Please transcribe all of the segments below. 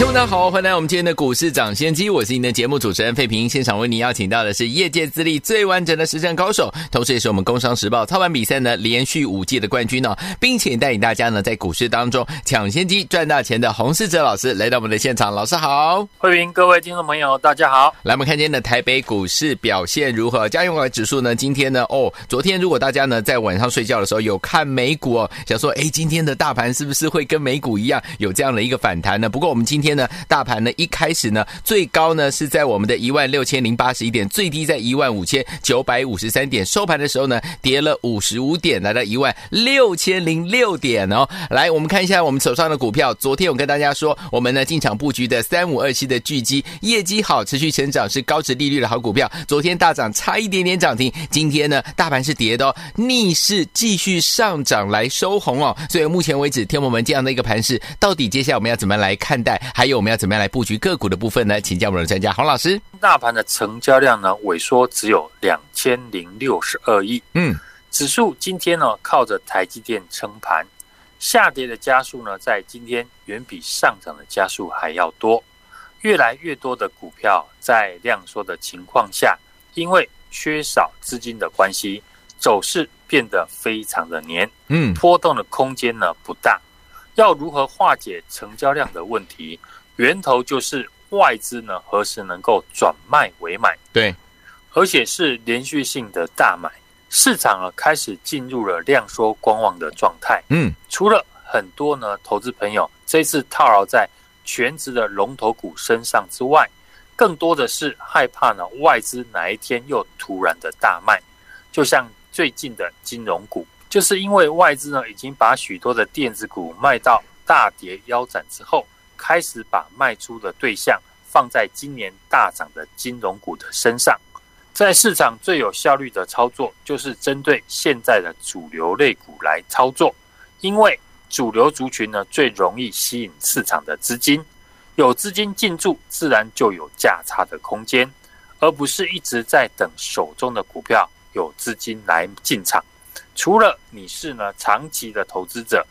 听众大家好，欢迎来我们今天的股市涨先机，我是您的节目主持人费平。现场为您邀请到的是业界资历最完整的实战高手，同时也是我们工商时报操盘比赛呢连续五届的冠军哦，并且带领大家呢在股市当中抢先机赚大钱的洪世哲老师来到我们的现场。老师好，费平，各位听众朋友大家好。来，我们看今天的台北股市表现如何？加权指数呢？今天呢？哦，昨天如果大家呢在晚上睡觉的时候有看美股哦，想说哎，今天的大盘是不是会跟美股一样有这样的一个反弹呢？不过我们今天。呢，大盘呢一开始呢最高呢是在我们的一万六千零八十一点，最低在一万五千九百五十三点，收盘的时候呢跌了五十五点，来到一万六千零六点哦。来，我们看一下我们手上的股票。昨天我跟大家说，我们呢进场布局的三五二七的巨基，业绩好，持续成长，是高值利率的好股票。昨天大涨，差一点点涨停。今天呢大盘是跌的哦，逆势继续上涨来收红哦。所以目前为止，天我们这样的一个盘势，到底接下来我们要怎么来看待？还有我们要怎么样来布局个股的部分呢？请教我们的专家洪老师。大盘的成交量呢萎缩只有两千零六十二亿。嗯，指数今天呢靠着台积电撑盘，下跌的加速呢在今天远比上涨的加速还要多。越来越多的股票在量缩的情况下，因为缺少资金的关系，走势变得非常的黏。嗯，波动的空间呢不大。要如何化解成交量的问题？源头就是外资呢，何时能够转卖为买？对，而且是连续性的大买，市场啊开始进入了量缩观望的状态。嗯，除了很多呢投资朋友这次套牢在全职的龙头股身上之外，更多的是害怕呢外资哪一天又突然的大卖，就像最近的金融股。就是因为外资呢已经把许多的电子股卖到大跌腰斩之后，开始把卖出的对象放在今年大涨的金融股的身上。在市场最有效率的操作，就是针对现在的主流类股来操作，因为主流族群呢最容易吸引市场的资金，有资金进驻，自然就有价差的空间，而不是一直在等手中的股票有资金来进场。除了你是呢长期的投资者，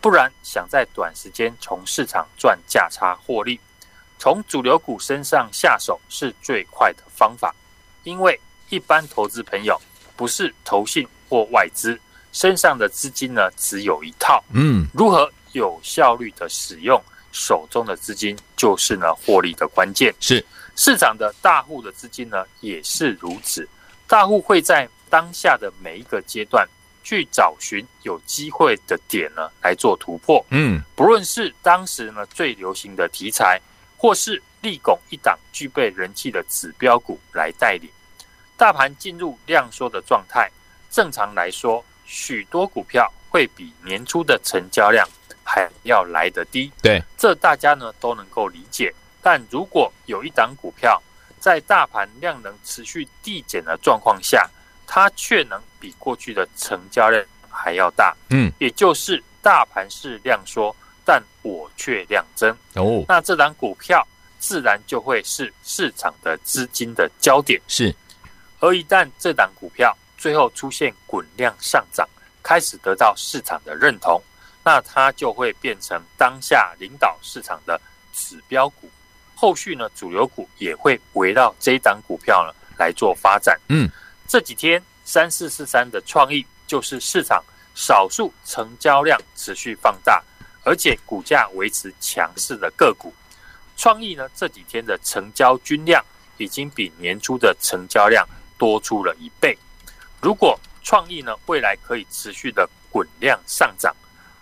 不然想在短时间从市场赚价差获利，从主流股身上下手是最快的方法。因为一般投资朋友不是投信或外资身上的资金呢只有一套，嗯，如何有效率的使用手中的资金，就是呢获利的关键。是市场的大户的资金呢也是如此，大户会在当下的每一个阶段。去找寻有机会的点呢，来做突破。嗯，不论是当时呢最流行的题材，或是立拱一档具备人气的指标股来带领大盘进入量缩的状态。正常来说，许多股票会比年初的成交量还要来得低。对，这大家呢都能够理解。但如果有一档股票在大盘量能持续递减的状况下，它却能比过去的成交量还要大，嗯，也就是大盘是量缩，但我却量增哦。那这档股票自然就会是市场的资金的焦点。是，而一旦这档股票最后出现滚量上涨，开始得到市场的认同，那它就会变成当下领导市场的指标股。后续呢，主流股也会围绕这一档股票呢来做发展。嗯。这几天三四四三的创意就是市场少数成交量持续放大，而且股价维持强势的个股。创意呢，这几天的成交均量已经比年初的成交量多出了一倍。如果创意呢未来可以持续的滚量上涨，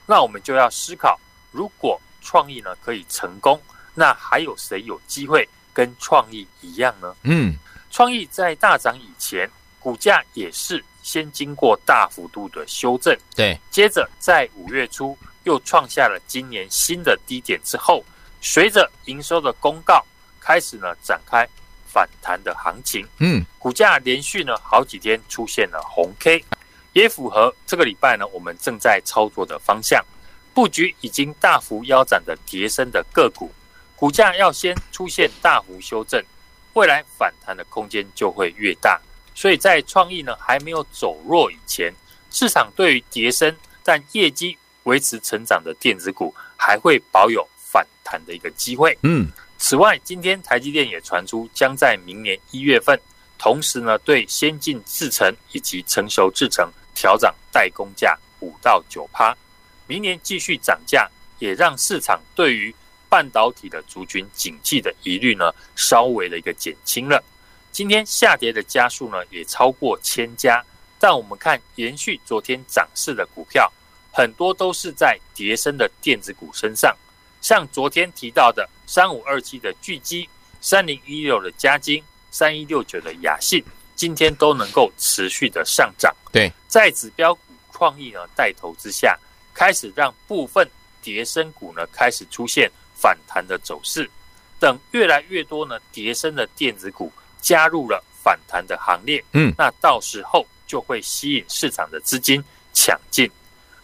那我们就要思考，如果创意呢可以成功，那还有谁有机会跟创意一样呢？嗯，创意在大涨以前。股价也是先经过大幅度的修正，对，接着在五月初又创下了今年新的低点之后，随着营收的公告开始呢展开反弹的行情。嗯，股价连续呢好几天出现了红 K，也符合这个礼拜呢我们正在操作的方向。布局已经大幅腰斩的跌升的个股，股价要先出现大幅修正，未来反弹的空间就会越大。所以在创意呢还没有走弱以前，市场对于跌升但业绩维持成长的电子股还会保有反弹的一个机会。嗯，此外，今天台积电也传出将在明年一月份，同时呢对先进制程以及成熟制程调涨代工价五到九趴。明年继续涨价，也让市场对于半导体的族群景气的疑虑呢，稍微的一个减轻了。今天下跌的家数呢，也超过千家。但我们看延续昨天涨势的股票，很多都是在跌升的电子股身上。像昨天提到的三五二七的聚基、三零一六的嘉金、三一六九的雅信，今天都能够持续的上涨。对，在指标股创意呢带头之下。开始让部分跌升股呢开始出现反弹的走势，等越来越多呢跌升的电子股加入了反弹的行列，嗯，那到时候就会吸引市场的资金抢进。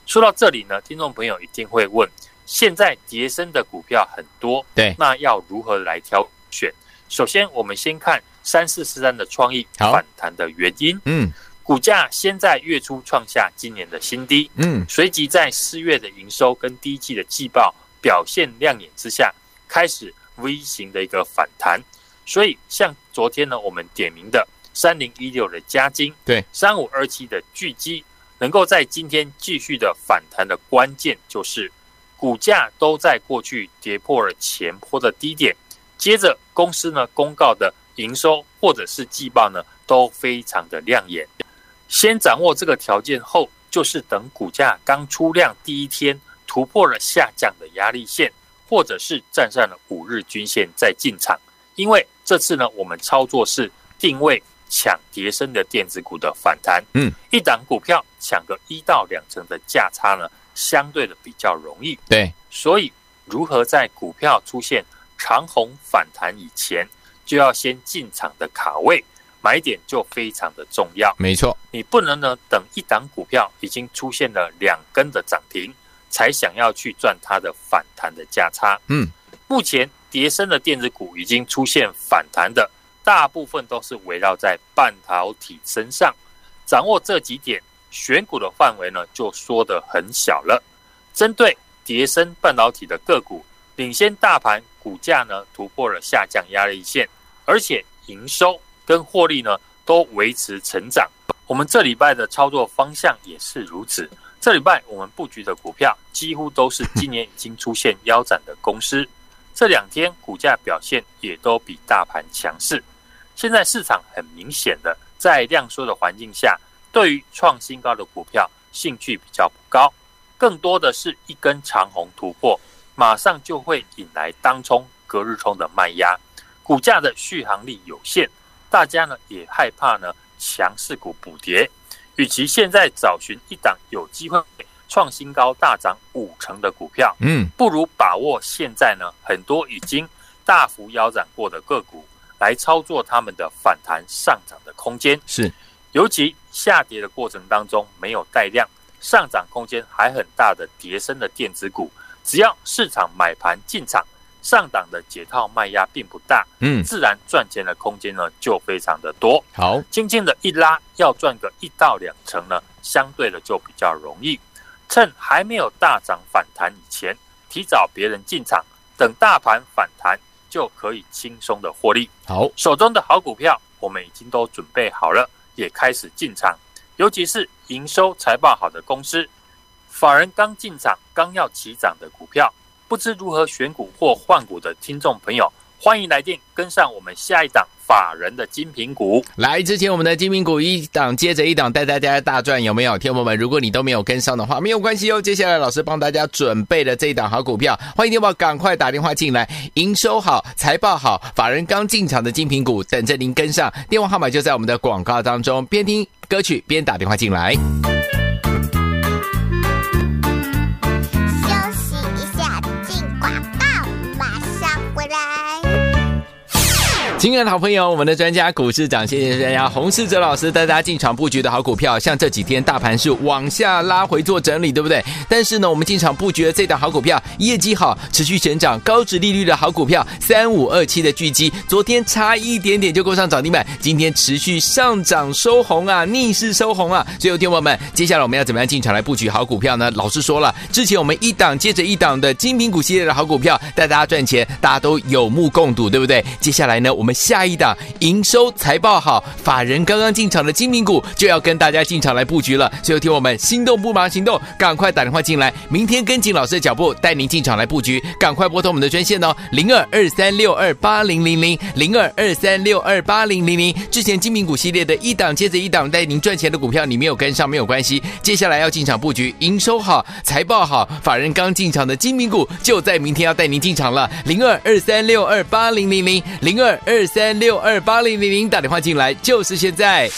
说到这里呢，听众朋友一定会问：现在跌深的股票很多，对，那要如何来挑选？首先，我们先看三四四三的创意反弹的原因，嗯。股价先在月初创下今年的新低，嗯，随即在四月的营收跟第一季的季报表现亮眼之下，开始 V 型的一个反弹。所以像昨天呢，我们点名的三零一六的嘉金，对，三五二七的巨基，能够在今天继续的反弹的关键就是股价都在过去跌破了前坡的低点，接着公司呢公告的营收或者是季报呢都非常的亮眼。先掌握这个条件后，就是等股价刚出量第一天突破了下降的压力线，或者是站上了五日均线再进场。因为这次呢，我们操作是定位抢跌升的电子股的反弹，嗯，一档股票抢个一到两成的价差呢，相对的比较容易。对，所以如何在股票出现长红反弹以前，就要先进场的卡位。买点就非常的重要，没错，你不能呢等一档股票已经出现了两根的涨停，才想要去赚它的反弹的价差。嗯，目前跌深的电子股已经出现反弹的，大部分都是围绕在半导体身上。掌握这几点，选股的范围呢就缩得很小了。针对跌深半导体的个股，领先大盘股价呢突破了下降压力线，而且营收。跟获利呢都维持成长，我们这礼拜的操作方向也是如此。这礼拜我们布局的股票几乎都是今年已经出现腰斩的公司，这两天股价表现也都比大盘强势。现在市场很明显的在量缩的环境下，对于创新高的股票兴趣比较不高，更多的是一根长红突破，马上就会引来当冲、隔日冲的卖压，股价的续航力有限。大家呢也害怕呢强势股补跌，与其现在找寻一档有机会创新高大涨五成的股票，嗯，不如把握现在呢很多已经大幅腰斩过的个股来操作他们的反弹上涨的空间。是，尤其下跌的过程当中没有带量，上涨空间还很大的叠升的电子股，只要市场买盘进场。上档的解套卖压并不大，嗯，自然赚钱的空间呢就非常的多。好，轻轻的一拉，要赚个一到两成呢，相对的就比较容易。趁还没有大涨反弹以前，提早别人进场，等大盘反弹就可以轻松的获利。好，手中的好股票我们已经都准备好了，也开始进场。尤其是营收财报好的公司，法人刚进场、刚要起涨的股票。不知如何选股或换股的听众朋友，欢迎来电跟上我们下一档法人的精品股。来，之前我们的精品股一档接着一档带大家大赚，有没有？听友们，如果你都没有跟上的话，没有关系哦。接下来老师帮大家准备了这一档好股票，欢迎听众朋友赶快打电话进来。营收好，财报好，法人刚进场的精品股等着您跟上。电话号码就在我们的广告当中，边听歌曲边打电话进来。亲爱的好朋友，我们的专家股市长，谢谢专家洪世哲老师带大家进场布局的好股票，像这几天大盘是往下拉回做整理，对不对？但是呢，我们进场布局的这档好股票业绩好，持续成长，高值利率的好股票三五二七的巨基，昨天差一点点就攻上涨停板，今天持续上涨收红啊，逆势收红啊！所以，听友们，接下来我们要怎么样进场来布局好股票呢？老师说了，之前我们一档接着一档的精品股系列的好股票带大家赚钱，大家都有目共睹，对不对？接下来呢，我们。我们下一档营收财报好，法人刚刚进场的精明股就要跟大家进场来布局了。所以，听我们心动不忙行动，赶快打电话进来，明天跟紧老师的脚步，带您进场来布局。赶快拨通我们的专线哦，零二二三六二八零零零零二二三六二八零零零。之前精明股系列的一档接着一档带您赚钱的股票，你没有跟上没有关系。接下来要进场布局，营收好，财报好，法人刚进场的精明股就在明天要带您进场了，零二二三六二八零零零零二二。二三六二八零零零，打电话进来就是现在。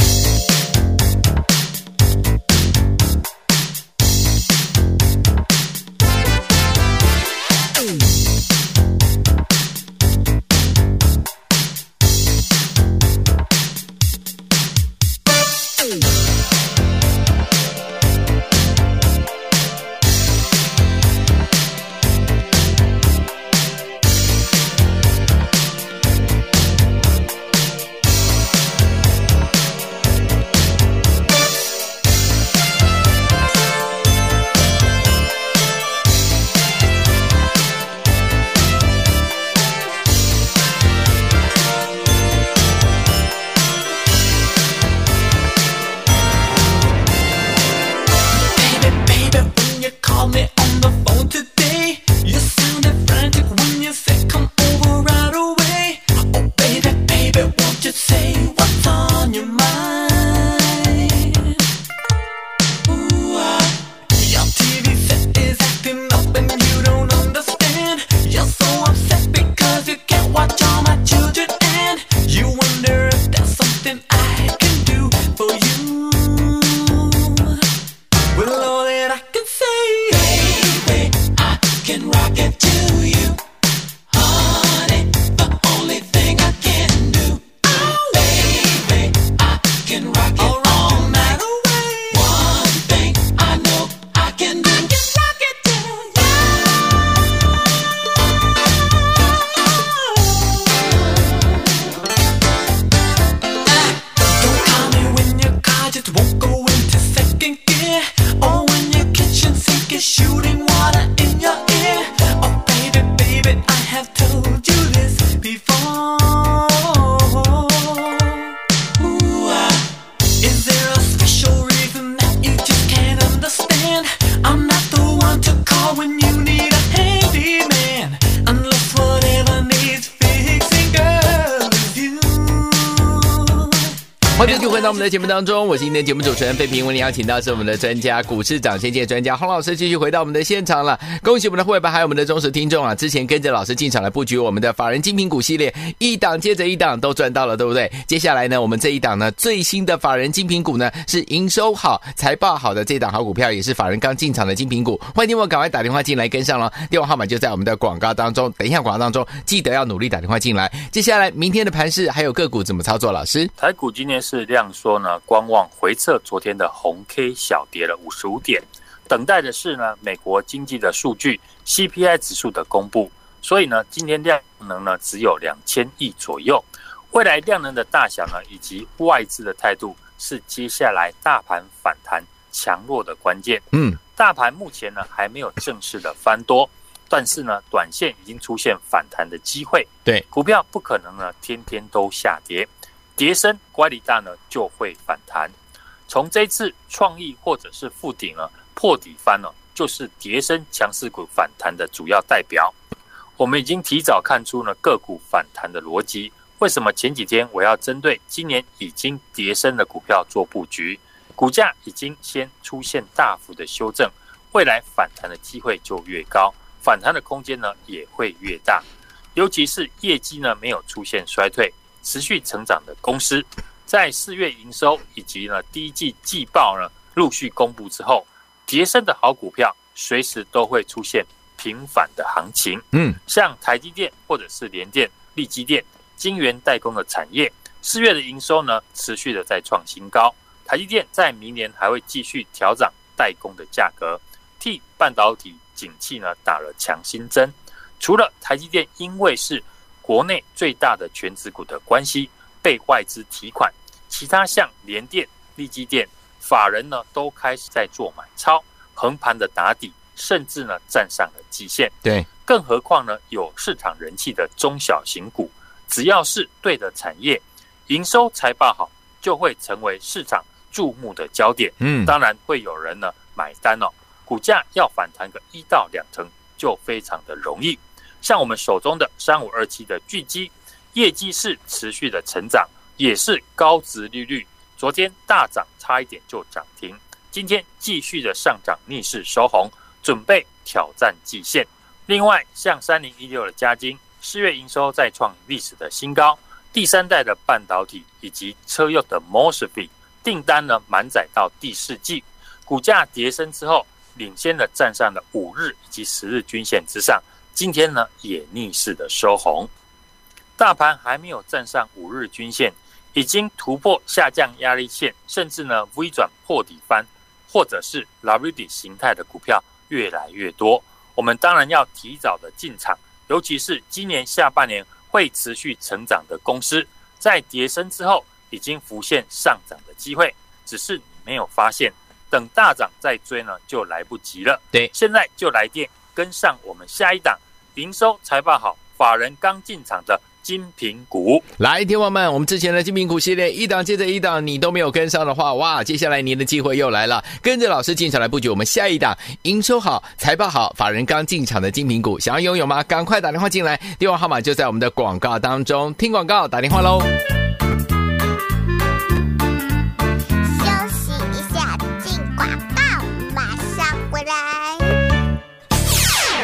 节目当中，我是今天节目主持人费平，为您邀请到是我们的专家股市涨先见专家洪老师，继续回到我们的现场了。恭喜我们的会员还有我们的忠实听众啊！之前跟着老师进场来布局我们的法人精品股系列，一档接着一档都赚到了，对不对？接下来呢，我们这一档呢最新的法人精品股呢是营收好、财报好的这档好股票，也是法人刚进场的精品股。欢迎听我赶快打电话进来跟上了，电话号码就在我们的广告当中。等一下广告当中记得要努力打电话进来。接下来明天的盘市还有个股怎么操作？老师，台股今天是量缩呢，观望回撤昨天的红 K 小跌了五十五点，等待的是呢美国经济的数据 CPI 指数的公布，所以呢今天量能呢只有两千亿左右，未来量能的大小呢以及外资的态度是接下来大盘反弹强弱的关键。嗯，大盘目前呢还没有正式的翻多，但是呢短线已经出现反弹的机会。对，股票不可能呢天天都下跌。跌升乖离大呢，就会反弹。从这次创意或者是富鼎呢破底翻了，就是跌升强势股反弹的主要代表。我们已经提早看出呢个股反弹的逻辑。为什么前几天我要针对今年已经跌升的股票做布局？股价已经先出现大幅的修正，未来反弹的机会就越高，反弹的空间呢也会越大。尤其是业绩呢没有出现衰退。持续成长的公司，在四月营收以及呢第一季季报呢陆续公布之后，跌深的好股票随时都会出现平反的行情。嗯，像台积电或者是联电、力积电，晶圆代工的产业，四月的营收呢持续的在创新高。台积电在明年还会继续调涨代工的价格，替半导体景气呢打了强心针。除了台积电因为是国内最大的全值股的关系被外资提款，其他像联电、力积电，法人呢都开始在做买超，横盘的打底，甚至呢站上了季线。对，更何况呢有市场人气的中小型股，只要是对的产业，营收财报好，就会成为市场注目的焦点。嗯，当然会有人呢买单哦，股价要反弹个一到两成就非常的容易。像我们手中的三五二七的巨基，业绩是持续的成长，也是高值利率。昨天大涨，差一点就涨停，今天继续的上涨，逆势收红，准备挑战季线。另外，像三零一六的嘉金，四月营收再创历史的新高，第三代的半导体以及车用的 MOSFET 订单呢满载到第四季，股价跌升之后，领先的站上了五日以及十日均线之上。今天呢，也逆势的收红，大盘还没有站上五日均线，已经突破下降压力线，甚至呢 V 转破底翻，或者是 W 底形态的股票越来越多。我们当然要提早的进场，尤其是今年下半年会持续成长的公司，在跌升之后已经浮现上涨的机会，只是你没有发现，等大涨再追呢就来不及了。对，现在就来电跟上我们下一档。营收财报好，法人刚进场的精品股，来，听友们，我们之前的精品股系列一档接着一档，你都没有跟上的话，哇，接下来您的机会又来了，跟着老师进场来布局我们下一档营收好、财报好、法人刚进场的精品股，想要拥有吗？赶快打电话进来，电话号码就在我们的广告当中，听广告打电话喽。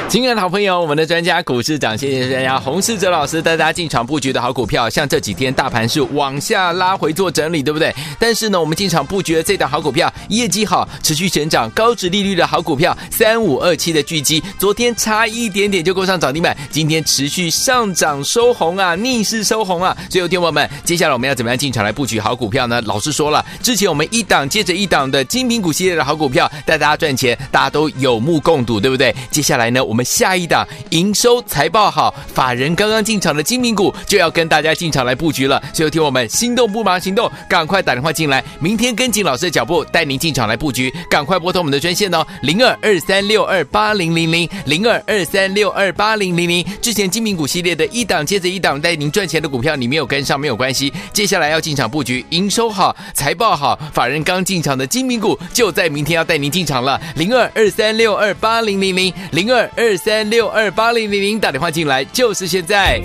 亲爱的好朋友，我们的专家股市长，谢谢专家洪世哲老师带大家进场布局的好股票，像这几天大盘是往下拉回做整理，对不对？但是呢，我们进场布局的这档好股票，业绩好，持续成长，高值利率的好股票，三五二七的巨基，昨天差一点点就够上涨停板，今天持续上涨收红啊，逆势收红啊！所以，有听友们，接下来我们要怎么样进场来布局好股票呢？老师说了，之前我们一档接着一档的精品股系列的好股票带大家赚钱，大家都有目共睹，对不对？接下来呢，我们。下一档营收财报好，法人刚刚进场的精明股就要跟大家进场来布局了。所以，听我们心动不忙行动，赶快打电话进来，明天跟紧老师的脚步，带您进场来布局。赶快拨通我们的专线哦，零二二三六二八零零零零二二三六二八零零零。之前精明股系列的一档接着一档带您赚钱的股票，你没有跟上没有关系。接下来要进场布局，营收好，财报好，法人刚进场的精明股就在明天要带您进场了，零二二三六二八零零零零二二二三。六二八零零零打电话进来，就是现在。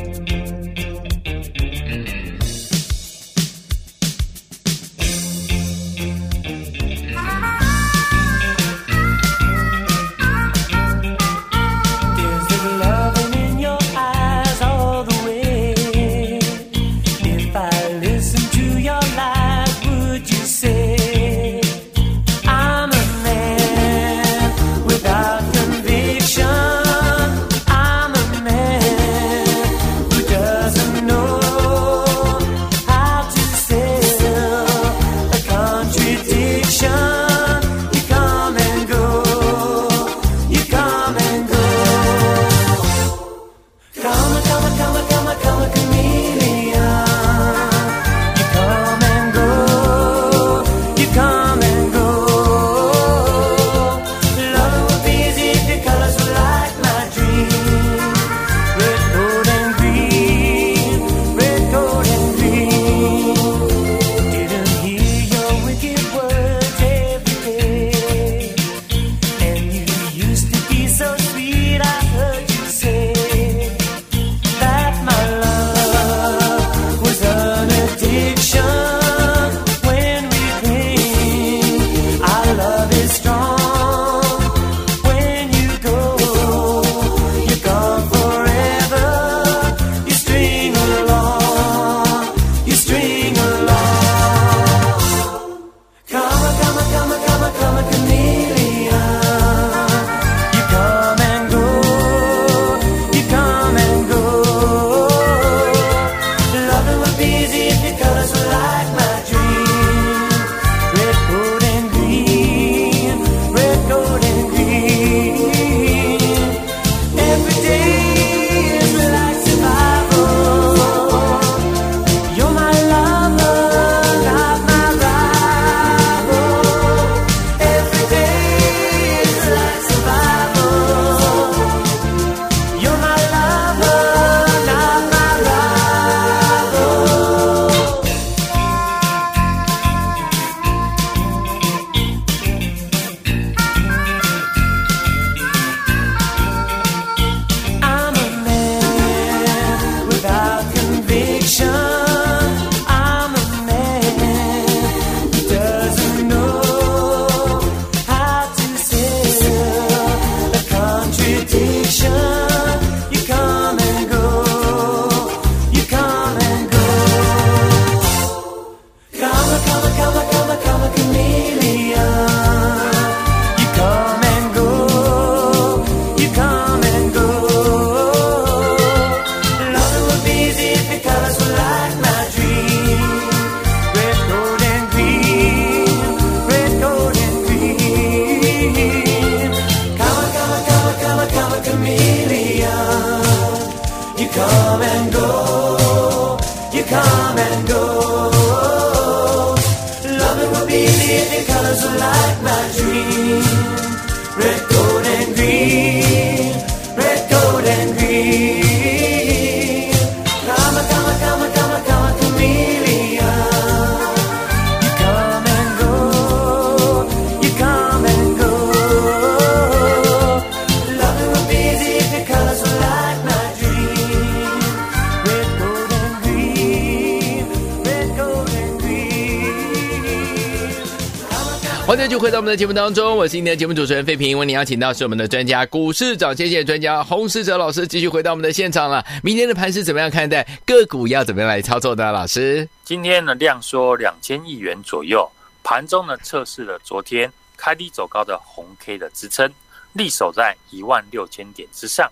回到我们的节目当中，我是今天的节目主持人费平。为您邀请到是我们的专家，股市涨跌线专家洪世哲老师，继续回到我们的现场了。明天的盘势怎么样看待？个股要怎么样来操作的？老师，今天呢量缩两千亿元左右，盘中呢测试了昨天开低走高的红 K 的支撑，力守在一万六千点之上。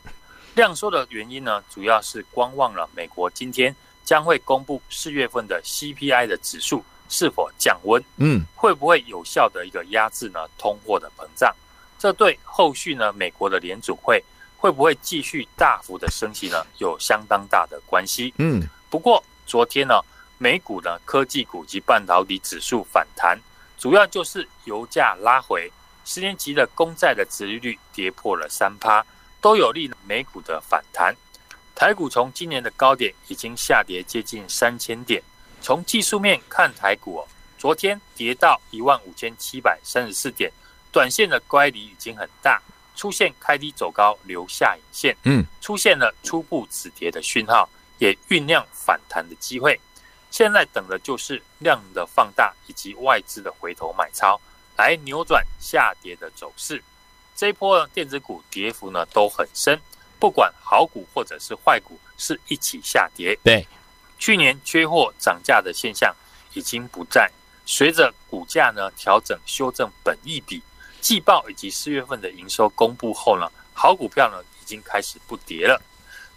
量缩的原因呢，主要是观望了美国今天将会公布四月份的 CPI 的指数。是否降温？嗯，会不会有效的一个压制呢？通货的膨胀，这对后续呢美国的联储会会不会继续大幅的升息呢？有相当大的关系。嗯，不过昨天呢，美股呢科技股及半导体指数反弹，主要就是油价拉回，十年期的公债的殖利率跌破了三趴，都有利美股的反弹。台股从今年的高点已经下跌接近三千点。从技术面看，台股哦，昨天跌到一万五千七百三十四点，短线的乖离已经很大，出现开低走高留下影线，嗯，出现了初步止跌的讯号，也酝酿反弹的机会。现在等的就是量的放大以及外资的回头买超，来扭转下跌的走势。这一波呢，电子股跌幅呢都很深，不管好股或者是坏股，是一起下跌。对。去年缺货涨价的现象已经不在，随着股价呢调整修正本益比，季报以及四月份的营收公布后呢，好股票呢已经开始不跌了。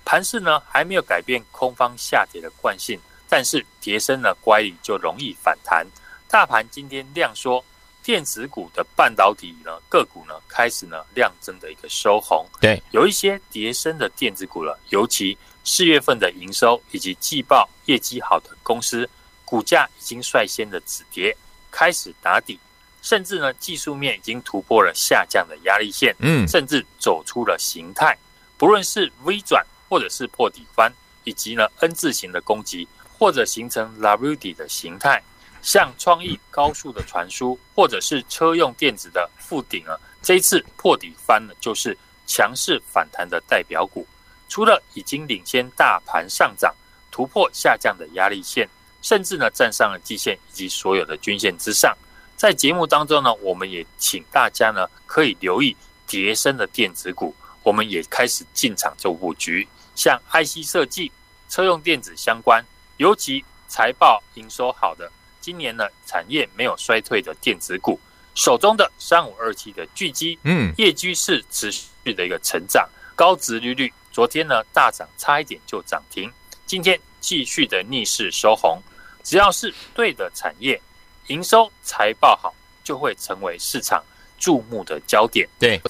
盘势呢还没有改变空方下跌的惯性，但是跌深了乖离就容易反弹。大盘今天量缩，电子股的半导体呢个股呢开始呢量增的一个收红，对，有一些跌升的电子股了，尤其。四月份的营收以及季报业绩好的公司，股价已经率先的止跌，开始打底，甚至呢技术面已经突破了下降的压力线，嗯，甚至走出了形态。不论是 V 转或者是破底翻，以及呢 N 字形的攻击，或者形成 W 底的形态，像创意高速的传输，或者是车用电子的富鼎啊，这一次破底翻呢，就是强势反弹的代表股。除了已经领先大盘上涨，突破下降的压力线，甚至呢站上了季线以及所有的均线之上。在节目当中呢，我们也请大家呢可以留意跌深的电子股，我们也开始进场做布局，像 IC 设计、车用电子相关，尤其财报营收好的，今年呢产业没有衰退的电子股，手中的三五二七的巨基，嗯，业绩是持续的一个成长，高值利率。昨天呢大涨，差一点就涨停。今天继续的逆势收红。只要是对的产业，营收财报好，就会成为市场注目的焦点。对，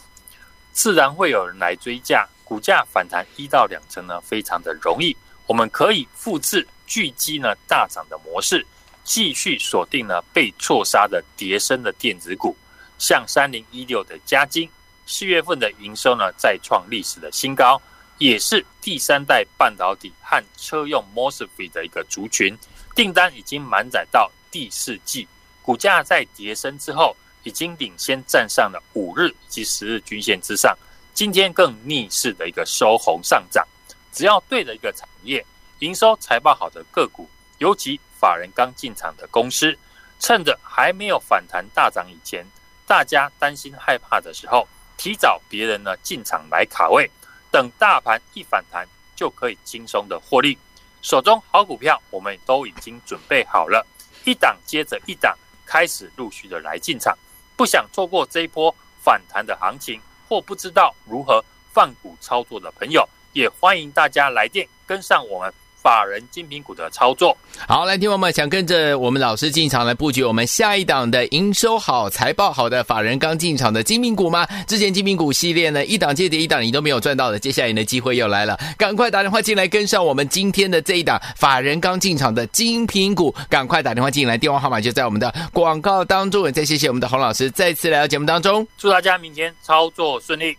自然会有人来追价，股价反弹一到两成呢，非常的容易。我们可以复制巨基呢大涨的模式，继续锁定了被错杀的跌升的电子股，像三零一六的嘉金，四月份的营收呢再创历史的新高。也是第三代半导体和车用 MOSFET 的一个族群，订单已经满载到第四季，股价在跌升之后，已经领先站上了五日及十日均线之上，今天更逆势的一个收红上涨。只要对的一个产业，营收财报好的个股，尤其法人刚进场的公司，趁着还没有反弹大涨以前，大家担心害怕的时候，提早别人呢进场来卡位。等大盘一反弹，就可以轻松的获利。手中好股票，我们都已经准备好了，一档接着一档，开始陆续的来进场。不想错过这一波反弹的行情，或不知道如何放股操作的朋友，也欢迎大家来电跟上我们法人精品股的操作。好，来，听友们想跟着我们老师进场来布局我们下一档的营收好、财报好的法人刚进场的精品股吗？之前精品股系列呢，一档接着一档你都没有赚到的，接下来你的机会又来了，赶快打电话进来跟上我们今天的这一档法人刚进场的精品股，赶快打电话进来，电话号码就在我们的广告当中。也再谢谢我们的洪老师再次来到节目当中，祝大家明天操作顺利。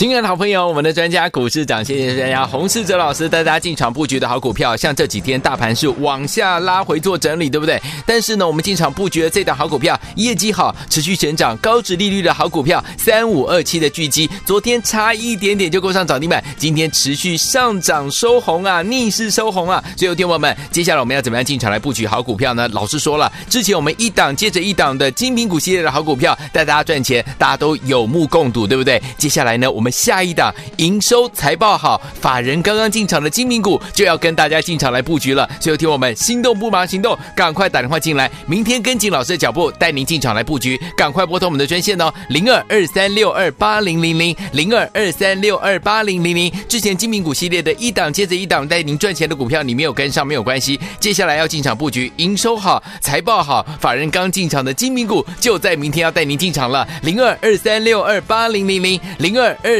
亲爱的好朋友，我们的专家股市长，谢谢专家洪世哲老师带大家进场布局的好股票，像这几天大盘是往下拉回做整理，对不对？但是呢，我们进场布局的这档好股票，业绩好，持续成长，高值利率的好股票，三五二七的巨基，昨天差一点点就够上涨停板，今天持续上涨收红啊，逆势收红啊！所以，听友们，接下来我们要怎么样进场来布局好股票呢？老师说了，之前我们一档接着一档的精品股系列的好股票带大家赚钱，大家都有目共睹，对不对？接下来呢，我们下一档营收财报好，法人刚刚进场的精明股就要跟大家进场来布局了。所以，听我们心动不忙行动，赶快打电话进来，明天跟紧老师的脚步，带您进场来布局。赶快拨通我们的专线哦，零二二三六二八零零零零二二三六二八零零零。之前精明股系列的一档接着一档带您赚钱的股票，你没有跟上没有关系。接下来要进场布局，营收好，财报好，法人刚进场的精明股就在明天要带您进场了，零二二三六二八零零零零二二